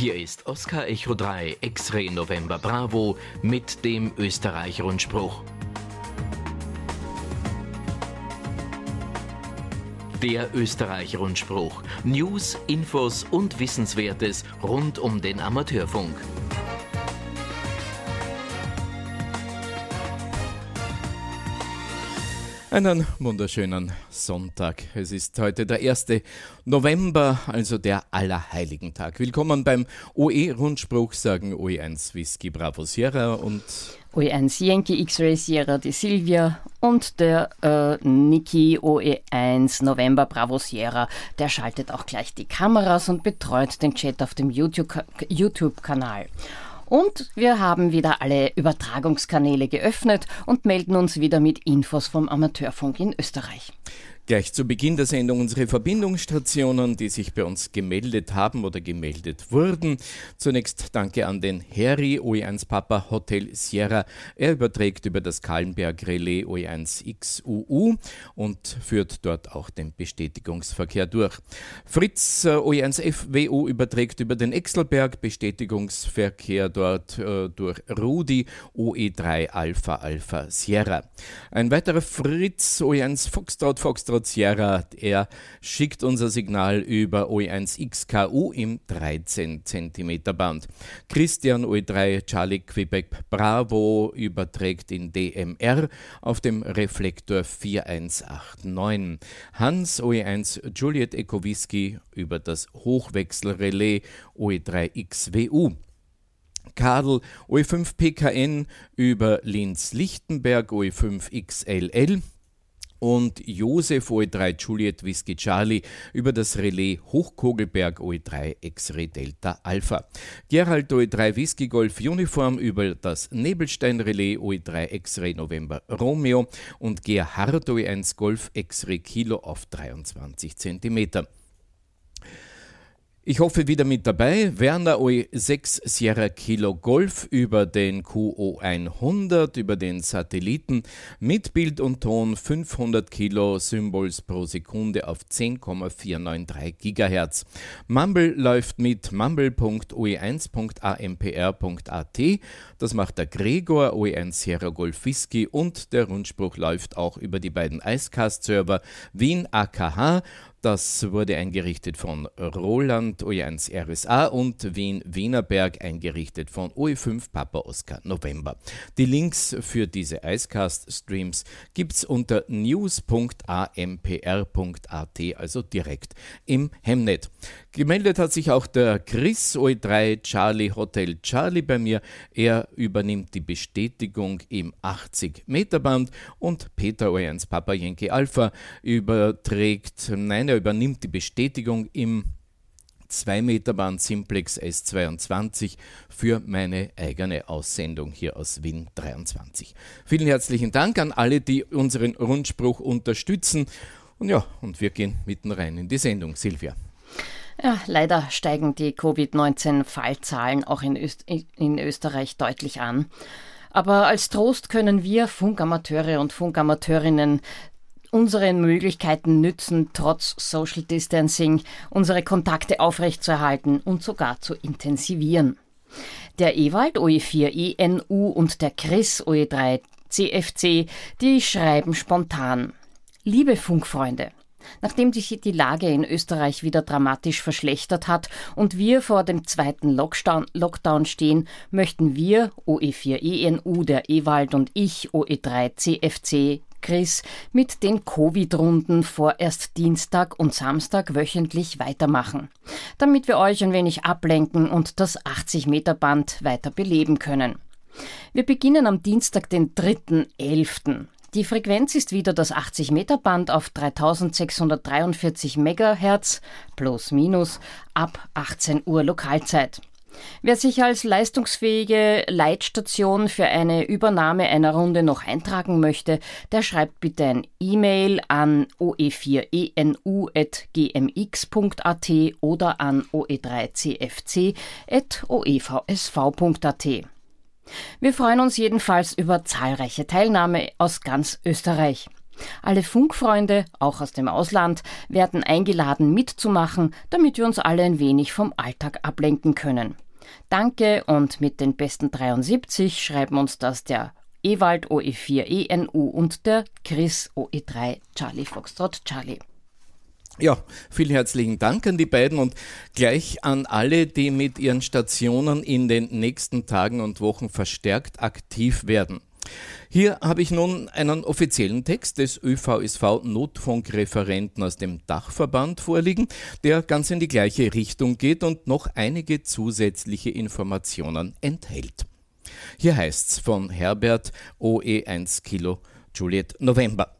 Hier ist Oscar Echo 3 X-Ray November Bravo mit dem Österreich-Rundspruch. Der Österreich-Rundspruch. News, Infos und Wissenswertes rund um den Amateurfunk. Einen wunderschönen Sonntag. Es ist heute der 1. November, also der Allerheiligentag. Willkommen beim OE-Rundspruch, sagen OE1 Whisky Bravo Sierra und OE1 Yankee X-Ray Sierra die Silvia und der äh, Niki OE1 November Bravo Sierra. Der schaltet auch gleich die Kameras und betreut den Chat auf dem YouTube-Kanal. YouTube und wir haben wieder alle Übertragungskanäle geöffnet und melden uns wieder mit Infos vom Amateurfunk in Österreich. Gleich zu Beginn der Sendung unsere Verbindungsstationen, die sich bei uns gemeldet haben oder gemeldet wurden. Zunächst danke an den Harry OE1 Papa Hotel Sierra. Er überträgt über das Kallenberg Relais OE1 XUU und führt dort auch den Bestätigungsverkehr durch. Fritz äh, OE1 FWU überträgt über den Exelberg Bestätigungsverkehr dort äh, durch Rudi OE3 Alpha Alpha Sierra. Ein weiterer Fritz OE1 Foxtrot Foxtrot Sierra, er schickt unser Signal über OE1XKU im 13 cm Band. Christian OE3 Charlie Quebec Bravo überträgt in DMR auf dem Reflektor 4189. Hans OE1 Juliet Echo Whisky über das Hochwechselrelais OE3XWU. Kadel OE5 PKN über Linz-Lichtenberg OE5 XLL und Josef OE3 Juliet Whisky Charlie über das Relais Hochkogelberg OE3 X-Ray Delta Alpha. Gerald OE3 Whisky Golf Uniform über das Nebelstein Relais OE3 X-Ray November Romeo und Gerhard OE1 Golf X-Ray Kilo auf 23 cm. Ich hoffe wieder mit dabei. Werner OE6 Sierra Kilo Golf über den QO100, über den Satelliten mit Bild und Ton 500 Kilo Symbols pro Sekunde auf 10,493 GHz. Mumble läuft mit mumble.oe1.ampr.at. Das macht der Gregor OE1 Sierra Golf Whisky und der Rundspruch läuft auch über die beiden Icecast-Server Wien AKH das wurde eingerichtet von Roland OE1 RSA und Wien Wienerberg eingerichtet von OE5 Papa Oscar November. Die Links für diese Icecast-Streams gibt's unter news.ampr.at, also direkt im Hemnet. Gemeldet hat sich auch der Chris OE3 Charlie Hotel Charlie bei mir. Er übernimmt die Bestätigung im 80 Meter Band und Peter OE1 Papa Alpha überträgt, nein, er übernimmt die Bestätigung im 2 Meter Band Simplex S22 für meine eigene Aussendung hier aus Wien 23. Vielen herzlichen Dank an alle, die unseren Rundspruch unterstützen. Und ja, und wir gehen mitten rein in die Sendung. Silvia. Ja, leider steigen die Covid-19-Fallzahlen auch in, Öst in Österreich deutlich an. Aber als Trost können wir Funkamateure und Funkamateurinnen unsere Möglichkeiten nützen, trotz Social Distancing unsere Kontakte aufrechtzuerhalten und sogar zu intensivieren. Der Ewald OE4 ENU und der Chris OE3 CFC, die schreiben spontan. Liebe Funkfreunde, Nachdem sich die Lage in Österreich wieder dramatisch verschlechtert hat und wir vor dem zweiten Lockdown, stehen, möchten wir, OE4ENU, der Ewald und ich, OE3CFC, Chris, mit den Covid-Runden vorerst Dienstag und Samstag wöchentlich weitermachen, damit wir euch ein wenig ablenken und das 80-Meter-Band weiter beleben können. Wir beginnen am Dienstag, den 3.11. Die Frequenz ist wieder das 80-Meter-Band auf 3643 MHz plus minus ab 18 Uhr Lokalzeit. Wer sich als leistungsfähige Leitstation für eine Übernahme einer Runde noch eintragen möchte, der schreibt bitte ein E-Mail an oe4enu.gmx.at oder an oe3cfc.oevsv.at. Wir freuen uns jedenfalls über zahlreiche Teilnahme aus ganz Österreich. Alle Funkfreunde, auch aus dem Ausland, werden eingeladen mitzumachen, damit wir uns alle ein wenig vom Alltag ablenken können. Danke und mit den besten 73 schreiben uns das der Ewald OE4 ENU und der Chris OE3 Charlie Foxtrot Charlie. Ja, vielen herzlichen Dank an die beiden und gleich an alle, die mit ihren Stationen in den nächsten Tagen und Wochen verstärkt aktiv werden. Hier habe ich nun einen offiziellen Text des ÖVSV Notfunkreferenten aus dem Dachverband vorliegen, der ganz in die gleiche Richtung geht und noch einige zusätzliche Informationen enthält. Hier heißt's von Herbert OE1 Kilo Juliet November.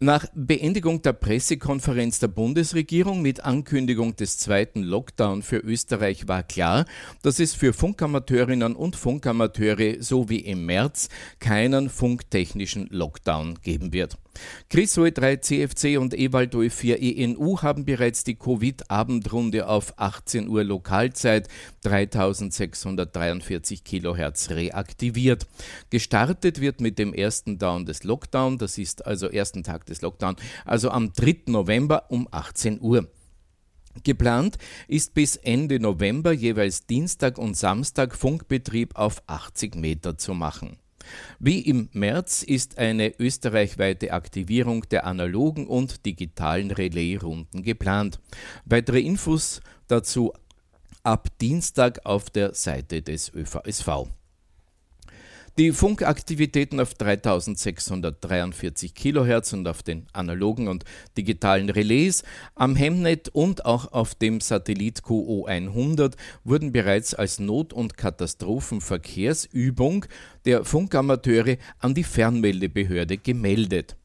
Nach Beendigung der Pressekonferenz der Bundesregierung mit Ankündigung des zweiten Lockdown für Österreich war klar, dass es für Funkamateurinnen und Funkamateure so wie im März keinen funktechnischen Lockdown geben wird. Chris OE3 CFC und Ewald OE4 ENU haben bereits die Covid-Abendrunde auf 18 Uhr Lokalzeit 3643 Kilohertz reaktiviert. Gestartet wird mit dem ersten Down des Lockdown, das ist also ersten Tag des Lockdown, also am 3. November um 18 Uhr. Geplant ist bis Ende November jeweils Dienstag und Samstag Funkbetrieb auf 80 Meter zu machen. Wie im März ist eine österreichweite Aktivierung der analogen und digitalen Relaisrunden geplant. Weitere Infos dazu ab Dienstag auf der Seite des ÖVSV. Die Funkaktivitäten auf 3643 kHz und auf den analogen und digitalen Relais am Hemnet und auch auf dem Satellit QO100 wurden bereits als Not- und Katastrophenverkehrsübung der Funkamateure an die Fernmeldebehörde gemeldet.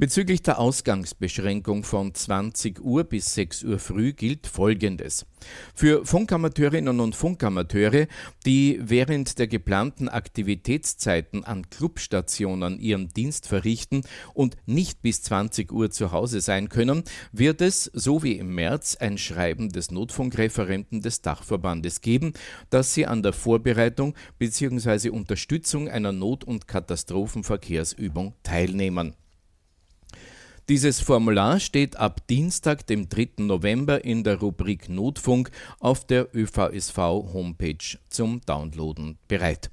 Bezüglich der Ausgangsbeschränkung von 20 Uhr bis 6 Uhr früh gilt Folgendes. Für Funkamateurinnen und Funkamateure, die während der geplanten Aktivitätszeiten an Clubstationen ihren Dienst verrichten und nicht bis 20 Uhr zu Hause sein können, wird es, so wie im März, ein Schreiben des Notfunkreferenten des Dachverbandes geben, dass sie an der Vorbereitung bzw. Unterstützung einer Not- und Katastrophenverkehrsübung teilnehmen. Dieses Formular steht ab Dienstag, dem 3. November in der Rubrik Notfunk auf der ÖVSV-Homepage zum Downloaden bereit.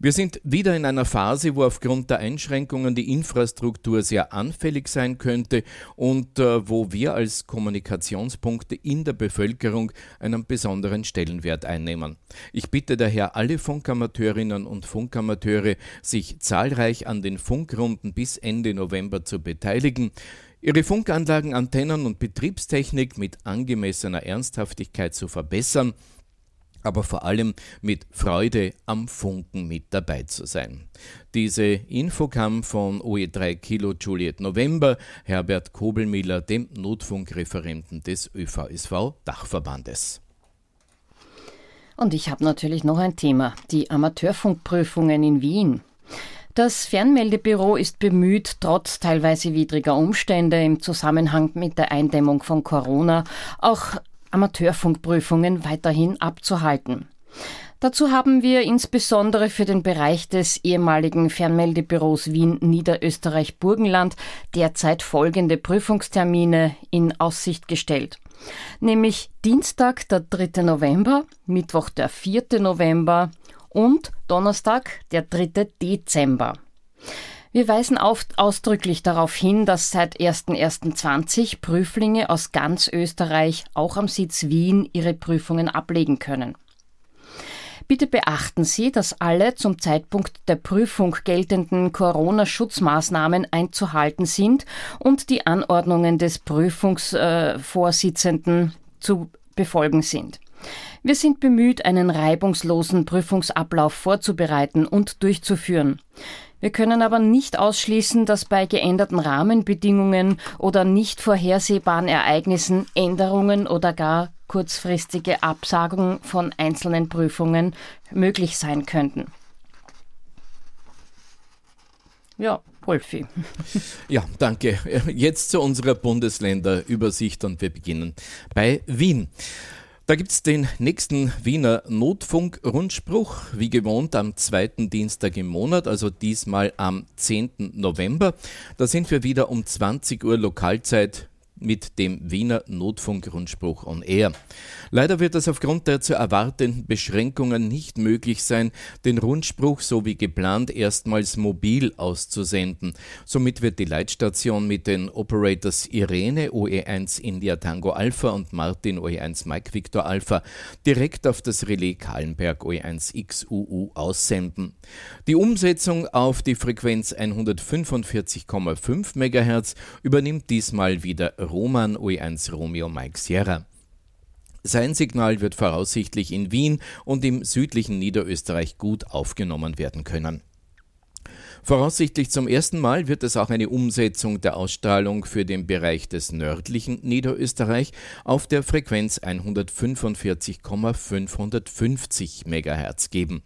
Wir sind wieder in einer Phase, wo aufgrund der Einschränkungen die Infrastruktur sehr anfällig sein könnte und äh, wo wir als Kommunikationspunkte in der Bevölkerung einen besonderen Stellenwert einnehmen. Ich bitte daher alle Funkamateurinnen und Funkamateure, sich zahlreich an den Funkrunden bis Ende November zu beteiligen. Ihre Funkanlagen, Antennen und Betriebstechnik mit angemessener Ernsthaftigkeit zu verbessern aber vor allem mit Freude am Funken mit dabei zu sein. Diese Info kam von OE3 Kilo Juliet November, Herbert Kobelmiller, dem Notfunkreferenten des ÖVSV Dachverbandes. Und ich habe natürlich noch ein Thema, die Amateurfunkprüfungen in Wien. Das Fernmeldebüro ist bemüht, trotz teilweise widriger Umstände im Zusammenhang mit der Eindämmung von Corona auch Amateurfunkprüfungen weiterhin abzuhalten. Dazu haben wir insbesondere für den Bereich des ehemaligen Fernmeldebüros Wien Niederösterreich Burgenland derzeit folgende Prüfungstermine in Aussicht gestellt. Nämlich Dienstag, der 3. November, Mittwoch, der 4. November und Donnerstag, der 3. Dezember. Wir weisen ausdrücklich darauf hin, dass seit 1.1.20 Prüflinge aus ganz Österreich auch am Sitz Wien ihre Prüfungen ablegen können. Bitte beachten Sie, dass alle zum Zeitpunkt der Prüfung geltenden Corona-Schutzmaßnahmen einzuhalten sind und die Anordnungen des Prüfungsvorsitzenden äh, zu befolgen sind. Wir sind bemüht, einen reibungslosen Prüfungsablauf vorzubereiten und durchzuführen. Wir können aber nicht ausschließen, dass bei geänderten Rahmenbedingungen oder nicht vorhersehbaren Ereignissen Änderungen oder gar kurzfristige Absagungen von einzelnen Prüfungen möglich sein könnten. Ja, Wolfi. Ja, danke. Jetzt zu unserer Bundesländerübersicht und wir beginnen bei Wien. Da gibt es den nächsten Wiener Notfunk-Rundspruch, wie gewohnt am zweiten Dienstag im Monat, also diesmal am 10. November. Da sind wir wieder um 20 Uhr Lokalzeit mit dem Wiener Notfunkrundspruch on Air. Leider wird es aufgrund der zu erwartenden Beschränkungen nicht möglich sein, den Rundspruch so wie geplant erstmals mobil auszusenden. Somit wird die Leitstation mit den Operators Irene OE1 India Tango Alpha und Martin OE1 Mike Victor Alpha direkt auf das Relais Kahlenberg OE1 XUU aussenden. Die Umsetzung auf die Frequenz 145,5 MHz übernimmt diesmal wieder Roman OE1 Romeo Mike Sierra. Sein Signal wird voraussichtlich in Wien und im südlichen Niederösterreich gut aufgenommen werden können. Voraussichtlich zum ersten Mal wird es auch eine Umsetzung der Ausstrahlung für den Bereich des nördlichen Niederösterreich auf der Frequenz 145,550 MHz geben.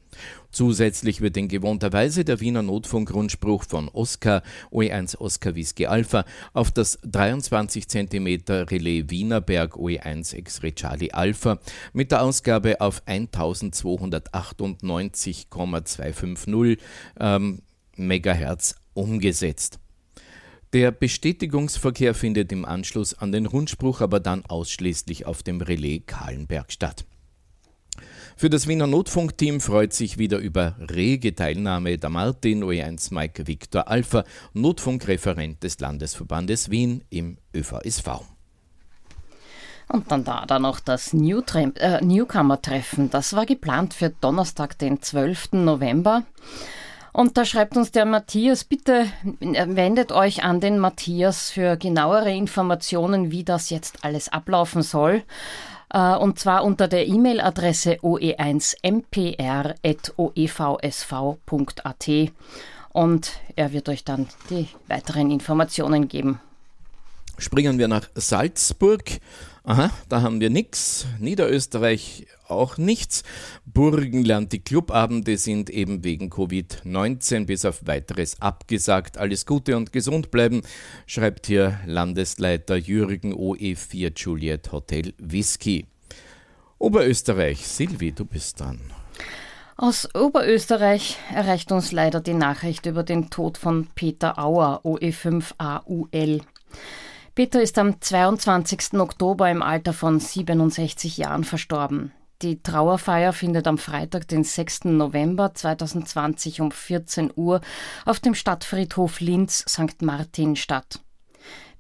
Zusätzlich wird in gewohnter Weise der Wiener Notfunkrundspruch von Oscar OE1 Oscar Whisky Alpha auf das 23 cm Relais Wienerberg OE1 X-Ray Charlie Alpha mit der Ausgabe auf 1298,250 ähm, Megahertz umgesetzt. Der Bestätigungsverkehr findet im Anschluss an den Rundspruch aber dann ausschließlich auf dem Relais Kahlenberg statt. Für das Wiener Notfunkteam freut sich wieder über rege Teilnahme der Martin OE1 Mike Victor Alpha, Notfunkreferent des Landesverbandes Wien im ÖVSV. Und dann da, da noch das äh, Newcomer-Treffen. Das war geplant für Donnerstag, den 12. November. Und da schreibt uns der Matthias, bitte wendet euch an den Matthias für genauere Informationen, wie das jetzt alles ablaufen soll. Äh, und zwar unter der E-Mail-Adresse oe1mpr.oevsv.at. Und er wird euch dann die weiteren Informationen geben. Springen wir nach Salzburg. Aha, da haben wir nichts. Niederösterreich auch nichts. Burgenland, die Clubabende sind eben wegen Covid-19 bis auf weiteres abgesagt. Alles Gute und gesund bleiben, schreibt hier Landesleiter Jürgen OE4 Juliet Hotel Whisky. Oberösterreich, Silvi, du bist dran. Aus Oberösterreich erreicht uns leider die Nachricht über den Tod von Peter Auer, OE5AUL. Peter ist am 22. Oktober im Alter von 67 Jahren verstorben. Die Trauerfeier findet am Freitag, den 6. November 2020 um 14 Uhr auf dem Stadtfriedhof Linz St. Martin statt.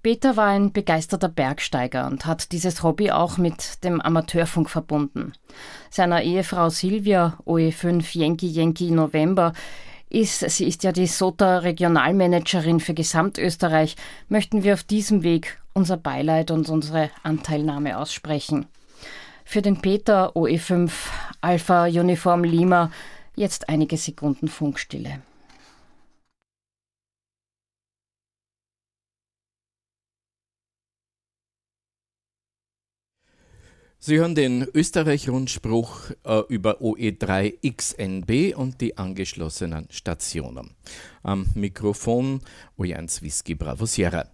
Peter war ein begeisterter Bergsteiger und hat dieses Hobby auch mit dem Amateurfunk verbunden. Seiner Ehefrau Silvia, OE5 Yankee Yankee November, ist, sie ist ja die SOTA Regionalmanagerin für Gesamtösterreich, möchten wir auf diesem Weg unser Beileid und unsere Anteilnahme aussprechen. Für den Peter OE5 Alpha Uniform Lima jetzt einige Sekunden Funkstille. Sie hören den Österreich-Rundspruch äh, über OE3XNB und die angeschlossenen Stationen. Am Mikrofon OE1 Whisky Bravo Sierra.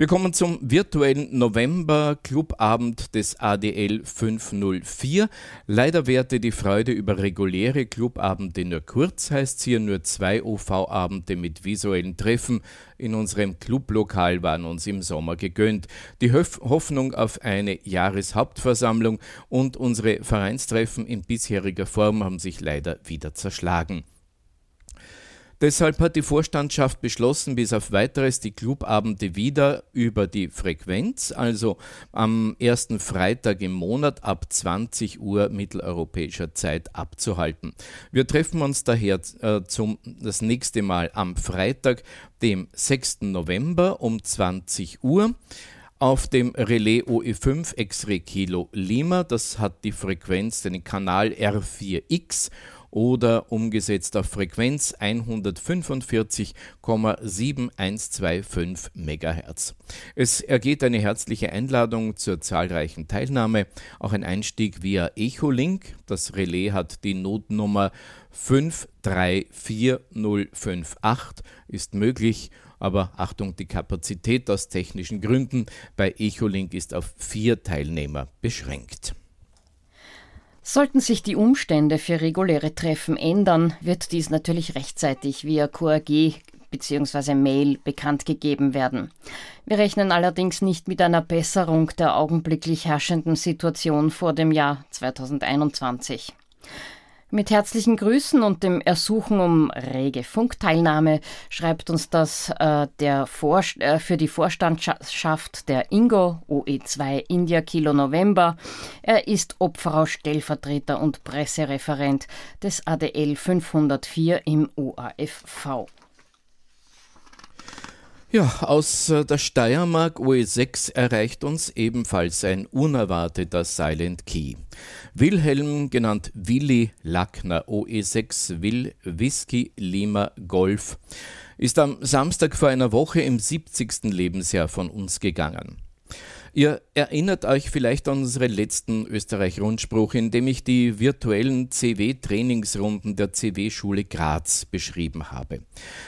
Wir kommen zum virtuellen November-Clubabend des ADL 504. Leider währte die Freude über reguläre Clubabende nur kurz, heißt hier nur zwei OV-Abende mit visuellen Treffen in unserem Clublokal waren uns im Sommer gegönnt. Die Hoffnung auf eine Jahreshauptversammlung und unsere Vereinstreffen in bisheriger Form haben sich leider wieder zerschlagen. Deshalb hat die Vorstandschaft beschlossen, bis auf weiteres die Clubabende wieder über die Frequenz, also am ersten Freitag im Monat ab 20 Uhr mitteleuropäischer Zeit abzuhalten. Wir treffen uns daher äh, zum, das nächste Mal am Freitag, dem 6. November um 20 Uhr auf dem Relais OE5 X-Ray Kilo Lima. Das hat die Frequenz, den Kanal R4X oder umgesetzt auf Frequenz 145,7125 MHz. Es ergeht eine herzliche Einladung zur zahlreichen Teilnahme, auch ein Einstieg via Echolink. Das Relais hat die Notnummer 534058 ist möglich, aber Achtung, die Kapazität aus technischen Gründen bei Echolink ist auf vier Teilnehmer beschränkt. Sollten sich die Umstände für reguläre Treffen ändern, wird dies natürlich rechtzeitig via QAG bzw. Mail bekannt gegeben werden. Wir rechnen allerdings nicht mit einer Besserung der augenblicklich herrschenden Situation vor dem Jahr 2021. Mit herzlichen Grüßen und dem Ersuchen um rege Funkteilnahme schreibt uns das äh, der Vor äh, für die Vorstandschaft der Ingo OE2 India Kilo November. Er ist Opferau Stellvertreter und Pressereferent des ADL 504 im OAFV. Ja, aus äh, der Steiermark OE6 erreicht uns ebenfalls ein unerwarteter Silent Key. Wilhelm, genannt Willi Lackner, OE6 Will Whisky Lima Golf, ist am Samstag vor einer Woche im 70. Lebensjahr von uns gegangen. Ihr erinnert euch vielleicht an unseren letzten Österreich-Rundspruch, in dem ich die virtuellen CW-Trainingsrunden der CW-Schule Graz beschrieben habe.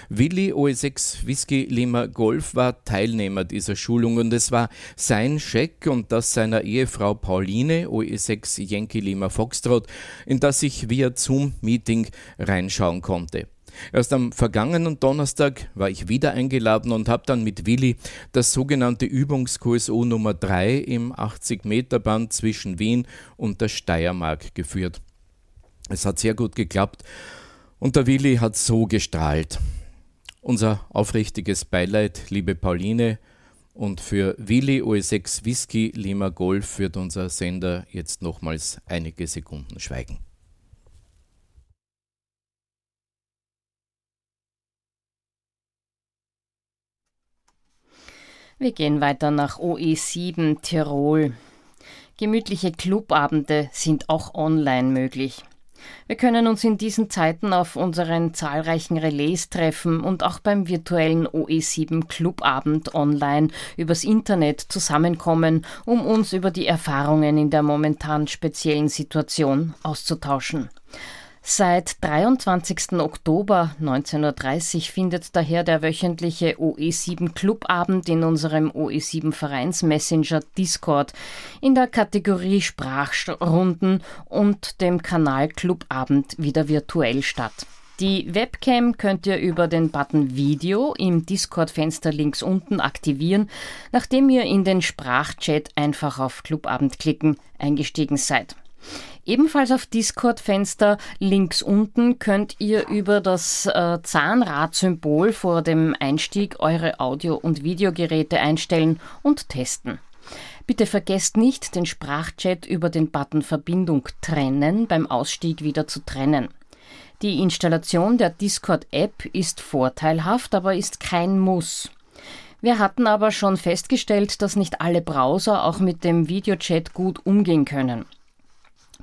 Willi OE6 Whisky Lima Golf war Teilnehmer dieser Schulung und es war sein Scheck und das seiner Ehefrau Pauline OE6 Yankee Lima Foxtrot, in das ich via Zoom-Meeting reinschauen konnte. Erst am vergangenen Donnerstag war ich wieder eingeladen und habe dann mit Willi das sogenannte Übungskurs-U Nummer 3 im 80-Meter-Band zwischen Wien und der Steiermark geführt. Es hat sehr gut geklappt und der Willi hat so gestrahlt. Unser aufrichtiges Beileid, liebe Pauline, und für Willi OE6 Whisky Lima Golf wird unser Sender jetzt nochmals einige Sekunden schweigen. Wir gehen weiter nach OE7 Tirol. Gemütliche Clubabende sind auch online möglich. Wir können uns in diesen Zeiten auf unseren zahlreichen Relais treffen und auch beim virtuellen OE7 Clubabend online übers Internet zusammenkommen, um uns über die Erfahrungen in der momentan speziellen Situation auszutauschen. Seit 23. Oktober 19.30 Uhr findet daher der wöchentliche OE7 Clubabend in unserem OE7 Vereinsmessenger Discord in der Kategorie Sprachrunden und dem Kanal Clubabend wieder virtuell statt. Die Webcam könnt ihr über den Button Video im Discord-Fenster links unten aktivieren, nachdem ihr in den Sprachchat einfach auf Clubabend klicken eingestiegen seid. Ebenfalls auf Discord-Fenster links unten könnt ihr über das äh, Zahnradsymbol vor dem Einstieg eure Audio- und Videogeräte einstellen und testen. Bitte vergesst nicht, den Sprachchat über den Button Verbindung trennen beim Ausstieg wieder zu trennen. Die Installation der Discord-App ist vorteilhaft, aber ist kein Muss. Wir hatten aber schon festgestellt, dass nicht alle Browser auch mit dem Videochat gut umgehen können.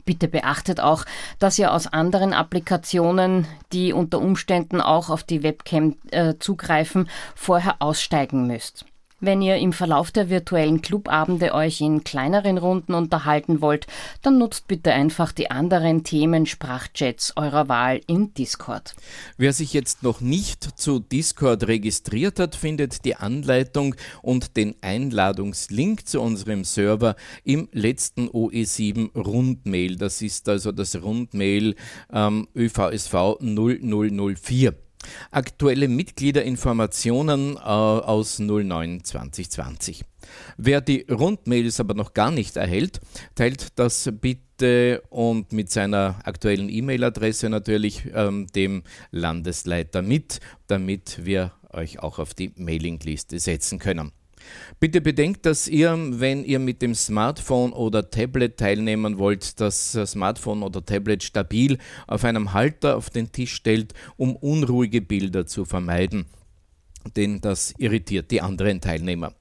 Bitte beachtet auch, dass ihr aus anderen Applikationen, die unter Umständen auch auf die Webcam äh, zugreifen, vorher aussteigen müsst. Wenn ihr im Verlauf der virtuellen Clubabende euch in kleineren Runden unterhalten wollt, dann nutzt bitte einfach die anderen Themen-Sprachchats eurer Wahl im Discord. Wer sich jetzt noch nicht zu Discord registriert hat, findet die Anleitung und den Einladungslink zu unserem Server im letzten OE7 Rundmail. Das ist also das Rundmail ähm, ÖVSV 0004. Aktuelle Mitgliederinformationen äh, aus 09 2020. Wer die Rundmails aber noch gar nicht erhält, teilt das bitte und mit seiner aktuellen E-Mail-Adresse natürlich ähm, dem Landesleiter mit, damit wir euch auch auf die Mailingliste setzen können. Bitte bedenkt, dass ihr, wenn ihr mit dem Smartphone oder Tablet teilnehmen wollt, das Smartphone oder Tablet stabil auf einem Halter auf den Tisch stellt, um unruhige Bilder zu vermeiden denn das irritiert die anderen Teilnehmer.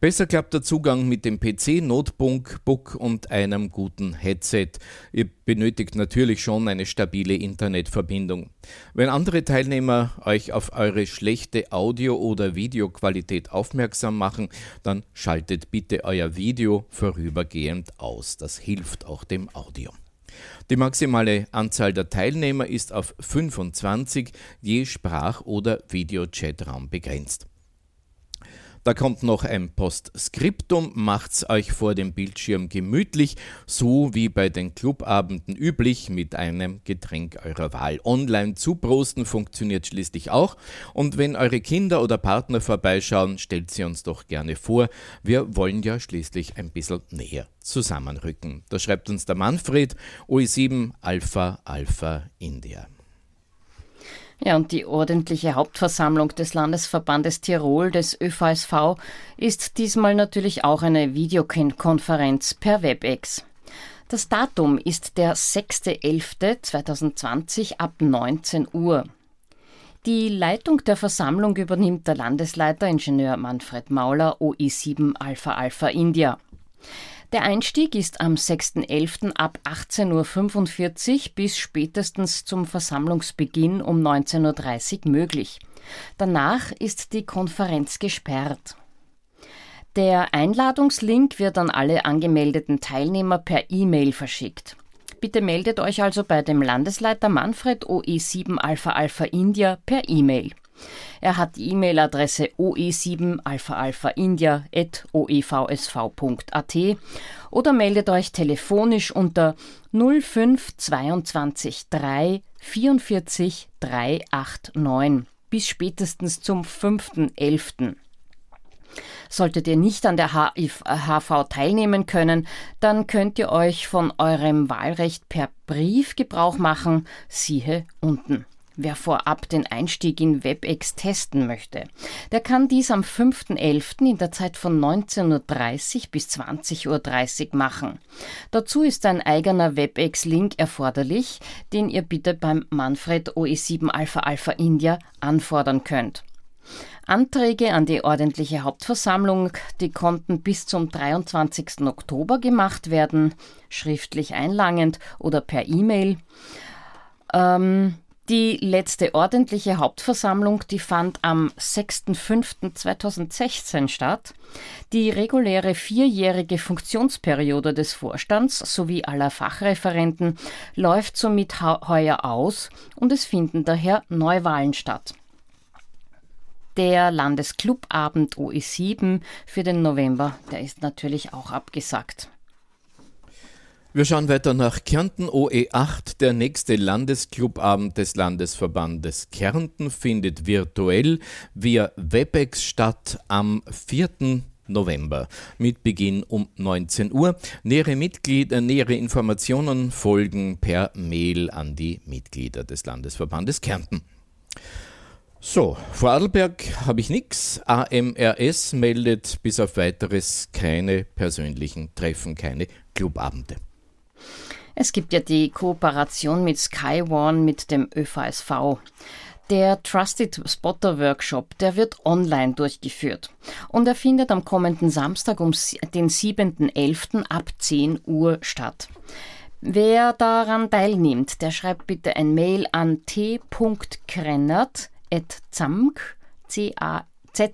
Besser klappt der Zugang mit dem PC, Notebook Book und einem guten Headset. Ihr benötigt natürlich schon eine stabile Internetverbindung. Wenn andere Teilnehmer euch auf eure schlechte Audio- oder Videoqualität aufmerksam machen, dann schaltet bitte euer Video vorübergehend aus. Das hilft auch dem Audio. Die maximale Anzahl der Teilnehmer ist auf 25 je Sprach- oder Videochatraum begrenzt. Da kommt noch ein Postskriptum, macht's euch vor dem Bildschirm gemütlich, so wie bei den Clubabenden üblich, mit einem Getränk eurer Wahl. Online zuprosten funktioniert schließlich auch und wenn eure Kinder oder Partner vorbeischauen, stellt sie uns doch gerne vor. Wir wollen ja schließlich ein bisschen näher zusammenrücken. Da schreibt uns der Manfred, OE7 Alpha Alpha India. Ja, und die ordentliche Hauptversammlung des Landesverbandes Tirol, des ÖVSV, ist diesmal natürlich auch eine Videokonferenz per WebEx. Das Datum ist der 6.11.2020 ab 19 Uhr. Die Leitung der Versammlung übernimmt der Landesleiter Ingenieur Manfred Mauler OI7 Alpha Alpha India. Der Einstieg ist am 6.11. ab 18.45 Uhr bis spätestens zum Versammlungsbeginn um 19.30 Uhr möglich. Danach ist die Konferenz gesperrt. Der Einladungslink wird an alle angemeldeten Teilnehmer per E-Mail verschickt. Bitte meldet euch also bei dem Landesleiter Manfred OE7 Alpha Alpha India per E-Mail. Er hat die E-Mail-Adresse oe7 alpha alpha india at oevsv.at oder meldet euch telefonisch unter 05 22 3 44 389 bis spätestens zum 5.11. Solltet ihr nicht an der HV teilnehmen können, dann könnt ihr euch von eurem Wahlrecht per Brief Gebrauch machen, siehe unten. Wer vorab den Einstieg in WebEx testen möchte, der kann dies am 5.11. in der Zeit von 19.30 Uhr bis 20.30 Uhr machen. Dazu ist ein eigener WebEx-Link erforderlich, den ihr bitte beim Manfred OE7 Alpha Alpha India anfordern könnt. Anträge an die ordentliche Hauptversammlung, die konnten bis zum 23. Oktober gemacht werden, schriftlich einlangend oder per E-Mail. Ähm, die letzte ordentliche Hauptversammlung, die fand am 6.5.2016 statt. Die reguläre vierjährige Funktionsperiode des Vorstands sowie aller Fachreferenten läuft somit heuer aus und es finden daher Neuwahlen statt. Der Landesclubabend OE7 für den November, der ist natürlich auch abgesagt. Wir schauen weiter nach Kärnten OE8. Der nächste Landesclubabend des Landesverbandes Kärnten findet virtuell via Webex statt am 4. November mit Beginn um 19 Uhr. Nähere, Mitglieder, nähere Informationen folgen per Mail an die Mitglieder des Landesverbandes Kärnten. So, Vorarlberg habe ich nichts. AMRS meldet bis auf weiteres keine persönlichen Treffen, keine Clubabende. Es gibt ja die Kooperation mit Sky One mit dem ÖVSV. Der Trusted Spotter Workshop, der wird online durchgeführt und er findet am kommenden Samstag um den 7.11. ab 10 Uhr statt. Wer daran teilnimmt, der schreibt bitte ein Mail an t.krennert.zamg, z-a-m-g.ac.at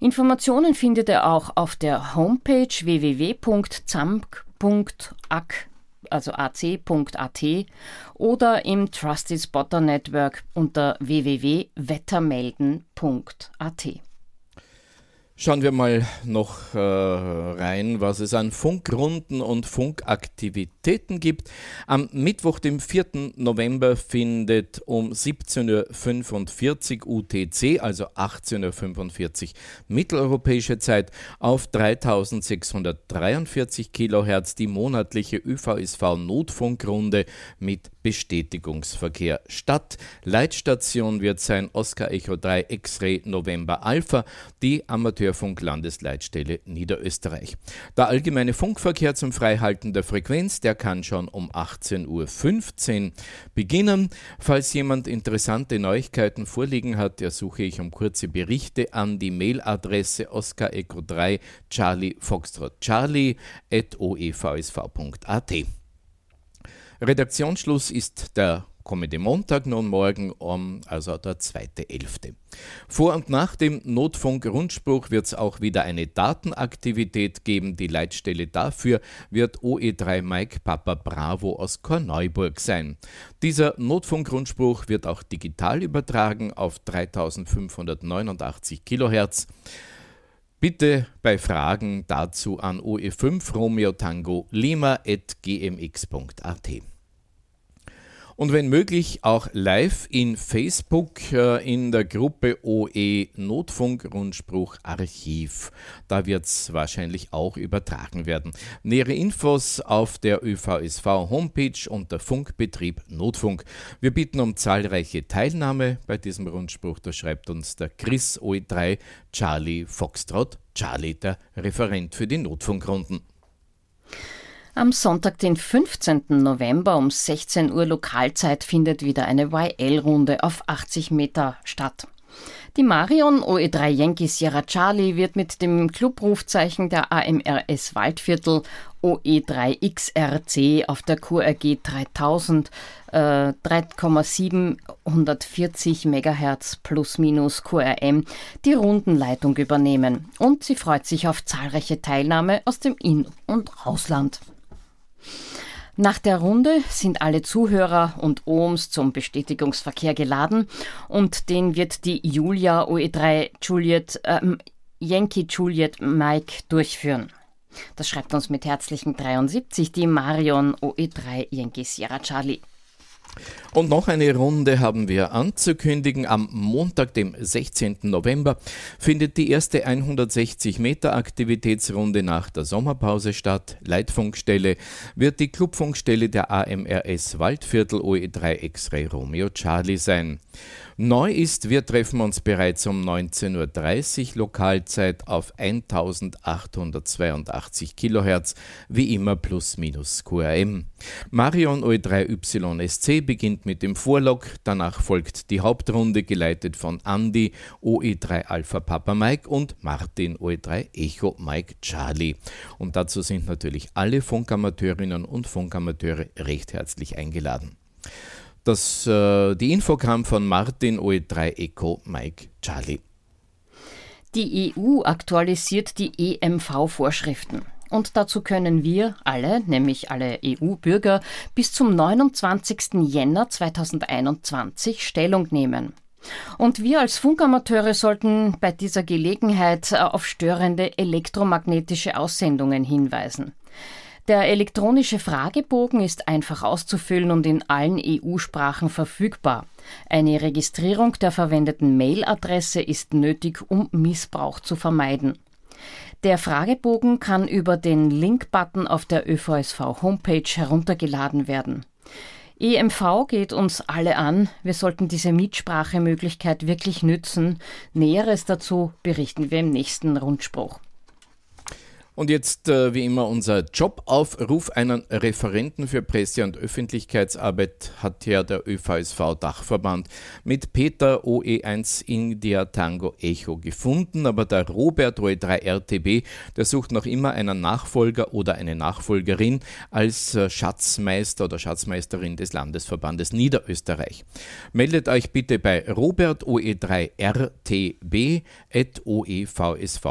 Informationen findet ihr auch auf der Homepage www.zamp.ac also ac.at oder im Trusted Spotter Network unter www.wettermelden.at. Schauen wir mal noch äh, rein, was es an Funkrunden und Funkaktivitäten gibt. Am Mittwoch, dem 4. November, findet um 17.45 Uhr UTC, also 18.45 Uhr mitteleuropäische Zeit, auf 3643 Kilohertz die monatliche ÖVSV-Notfunkrunde mit Bestätigungsverkehr statt. Leitstation wird sein Oscar Echo 3 X-Ray November Alpha, die Amateurfunk-Landesleitstelle Niederösterreich. Der allgemeine Funkverkehr zum Freihalten der Frequenz, der kann schon um 18.15 Uhr beginnen. Falls jemand interessante Neuigkeiten vorliegen hat, ersuche ich um kurze Berichte an die Mailadresse Oscar Echo 3 Charlie Foxtrot Charlie at oevsv.at. Redaktionsschluss ist der kommende Montag nun morgen, um, also der 2.11. Vor und nach dem Notfunk-Rundspruch wird es auch wieder eine Datenaktivität geben. Die Leitstelle dafür wird OE3 Mike Papa Bravo aus Korneuburg sein. Dieser Notfunk-Rundspruch wird auch digital übertragen auf 3589 Kilohertz. Bitte bei Fragen dazu an OE5 Romeo Tango Lima at gmx.at und wenn möglich auch live in Facebook äh, in der Gruppe OE Notfunk Rundspruch Archiv. Da wird es wahrscheinlich auch übertragen werden. Nähere Infos auf der ÖVSV Homepage unter Funkbetrieb Notfunk. Wir bitten um zahlreiche Teilnahme bei diesem Rundspruch. Da schreibt uns der Chris OE3 Charlie Foxtrot Charlie, der Referent für die Notfunkrunden. Am Sonntag, den 15. November um 16 Uhr Lokalzeit findet wieder eine YL-Runde auf 80 Meter statt. Die Marion OE3 Yankee Sierra Charlie wird mit dem Clubrufzeichen der AMRS Waldviertel OE3XRC auf der QRG 3000 äh, 3,740 MHz plus minus QRM die Rundenleitung übernehmen und sie freut sich auf zahlreiche Teilnahme aus dem In- und Ausland. Nach der Runde sind alle Zuhörer und OMs zum Bestätigungsverkehr geladen und den wird die Julia OE3 Juliet, ähm, Yankee Juliet Mike durchführen. Das schreibt uns mit herzlichen 73 die Marion OE3 Yankee Sierra Charlie. Und noch eine Runde haben wir anzukündigen. Am Montag, dem 16. November, findet die erste 160 Meter Aktivitätsrunde nach der Sommerpause statt. Leitfunkstelle wird die Clubfunkstelle der AMRS Waldviertel OE3 X-Ray Romeo Charlie sein. Neu ist, wir treffen uns bereits um 19.30 Uhr Lokalzeit auf 1882 Kilohertz, wie immer plus minus QRM. Marion OE3YSC beginnt mit dem Vorlog, danach folgt die Hauptrunde geleitet von Andy OE3 Alpha Papa Mike und Martin OE3 Echo Mike Charlie. Und dazu sind natürlich alle Funkamateurinnen und Funkamateure recht herzlich eingeladen. Das, äh, die Info kam von Martin OE3 Echo Mike Charlie. Die EU aktualisiert die EMV-Vorschriften. Und dazu können wir alle, nämlich alle EU-Bürger, bis zum 29. Jänner 2021 Stellung nehmen. Und wir als Funkamateure sollten bei dieser Gelegenheit auf störende elektromagnetische Aussendungen hinweisen. Der elektronische Fragebogen ist einfach auszufüllen und in allen EU-Sprachen verfügbar. Eine Registrierung der verwendeten Mailadresse ist nötig, um Missbrauch zu vermeiden. Der Fragebogen kann über den Link-Button auf der ÖVSV-Homepage heruntergeladen werden. EMV geht uns alle an. Wir sollten diese Mitsprachemöglichkeit wirklich nützen. Näheres dazu berichten wir im nächsten Rundspruch. Und jetzt äh, wie immer unser Jobaufruf. Einen Referenten für Presse- und Öffentlichkeitsarbeit hat ja der ÖVSV-Dachverband mit Peter OE1 India Tango Echo gefunden. Aber der Robert OE3 RTB, der sucht noch immer einen Nachfolger oder eine Nachfolgerin als äh, Schatzmeister oder Schatzmeisterin des Landesverbandes Niederösterreich. Meldet euch bitte bei Robert OE3 RTB at oevsv.at.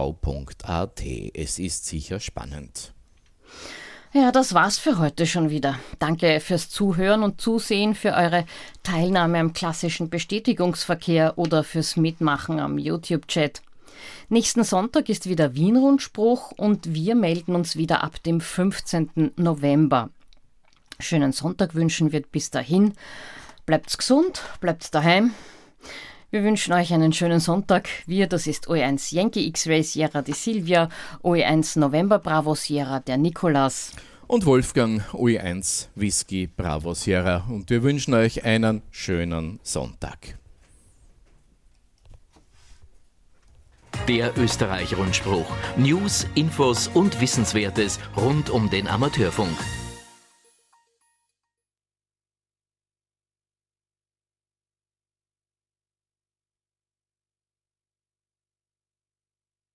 Es ist sicher spannend. Ja, das war's für heute schon wieder. Danke fürs Zuhören und Zusehen, für eure Teilnahme am klassischen Bestätigungsverkehr oder fürs Mitmachen am YouTube-Chat. Nächsten Sonntag ist wieder Wien-Rundspruch und wir melden uns wieder ab dem 15. November. Schönen Sonntag wünschen wir bis dahin. Bleibt's gesund, bleibt daheim. Wir wünschen euch einen schönen Sonntag. Wir, das ist OE1 Yankee X-Ray Sierra die Silvia, OE1 November Bravo Sierra der Nikolas. Und Wolfgang OE1 Whisky Bravo Sierra. Und wir wünschen euch einen schönen Sonntag. Der Österreich-Rundspruch. News, Infos und Wissenswertes rund um den Amateurfunk.